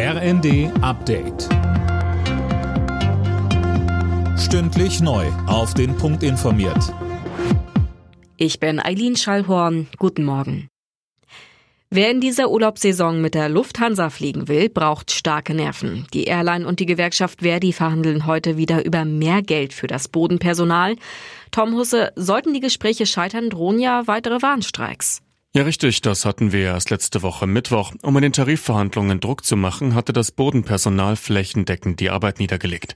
RND Update. Stündlich neu. Auf den Punkt informiert. Ich bin Eileen Schallhorn. Guten Morgen. Wer in dieser Urlaubssaison mit der Lufthansa fliegen will, braucht starke Nerven. Die Airline und die Gewerkschaft Verdi verhandeln heute wieder über mehr Geld für das Bodenpersonal. Tom Husse, sollten die Gespräche scheitern, drohen ja weitere Warnstreiks. Ja, richtig, das hatten wir erst letzte Woche Mittwoch. Um in den Tarifverhandlungen Druck zu machen, hatte das Bodenpersonal flächendeckend die Arbeit niedergelegt.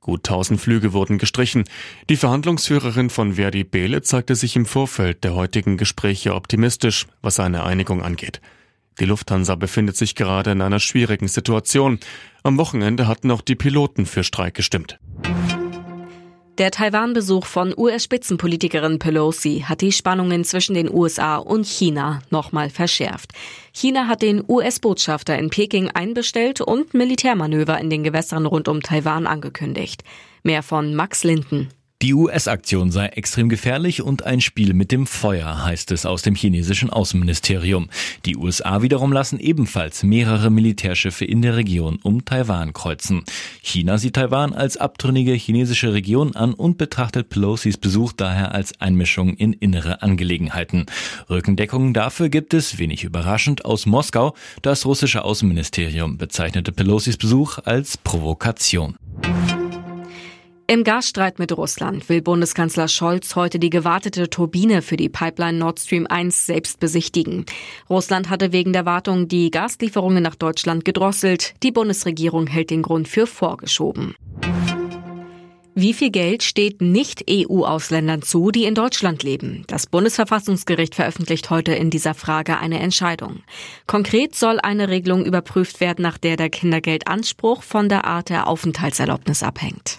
Gut 1000 Flüge wurden gestrichen. Die Verhandlungsführerin von Verdi Behle zeigte sich im Vorfeld der heutigen Gespräche optimistisch, was eine Einigung angeht. Die Lufthansa befindet sich gerade in einer schwierigen Situation. Am Wochenende hatten auch die Piloten für Streik gestimmt. Der Taiwan-Besuch von US-Spitzenpolitikerin Pelosi hat die Spannungen zwischen den USA und China nochmal verschärft. China hat den US-Botschafter in Peking einbestellt und Militärmanöver in den Gewässern rund um Taiwan angekündigt. Mehr von Max Linden. Die US-Aktion sei extrem gefährlich und ein Spiel mit dem Feuer, heißt es aus dem chinesischen Außenministerium. Die USA wiederum lassen ebenfalls mehrere Militärschiffe in der Region um Taiwan kreuzen. China sieht Taiwan als abtrünnige chinesische Region an und betrachtet Pelosis Besuch daher als Einmischung in innere Angelegenheiten. Rückendeckung dafür gibt es, wenig überraschend, aus Moskau. Das russische Außenministerium bezeichnete Pelosis Besuch als Provokation. Im Gasstreit mit Russland will Bundeskanzler Scholz heute die gewartete Turbine für die Pipeline Nord Stream 1 selbst besichtigen. Russland hatte wegen der Wartung die Gaslieferungen nach Deutschland gedrosselt. Die Bundesregierung hält den Grund für vorgeschoben. Wie viel Geld steht Nicht-EU-Ausländern zu, die in Deutschland leben? Das Bundesverfassungsgericht veröffentlicht heute in dieser Frage eine Entscheidung. Konkret soll eine Regelung überprüft werden, nach der der Kindergeldanspruch von der Art der Aufenthaltserlaubnis abhängt.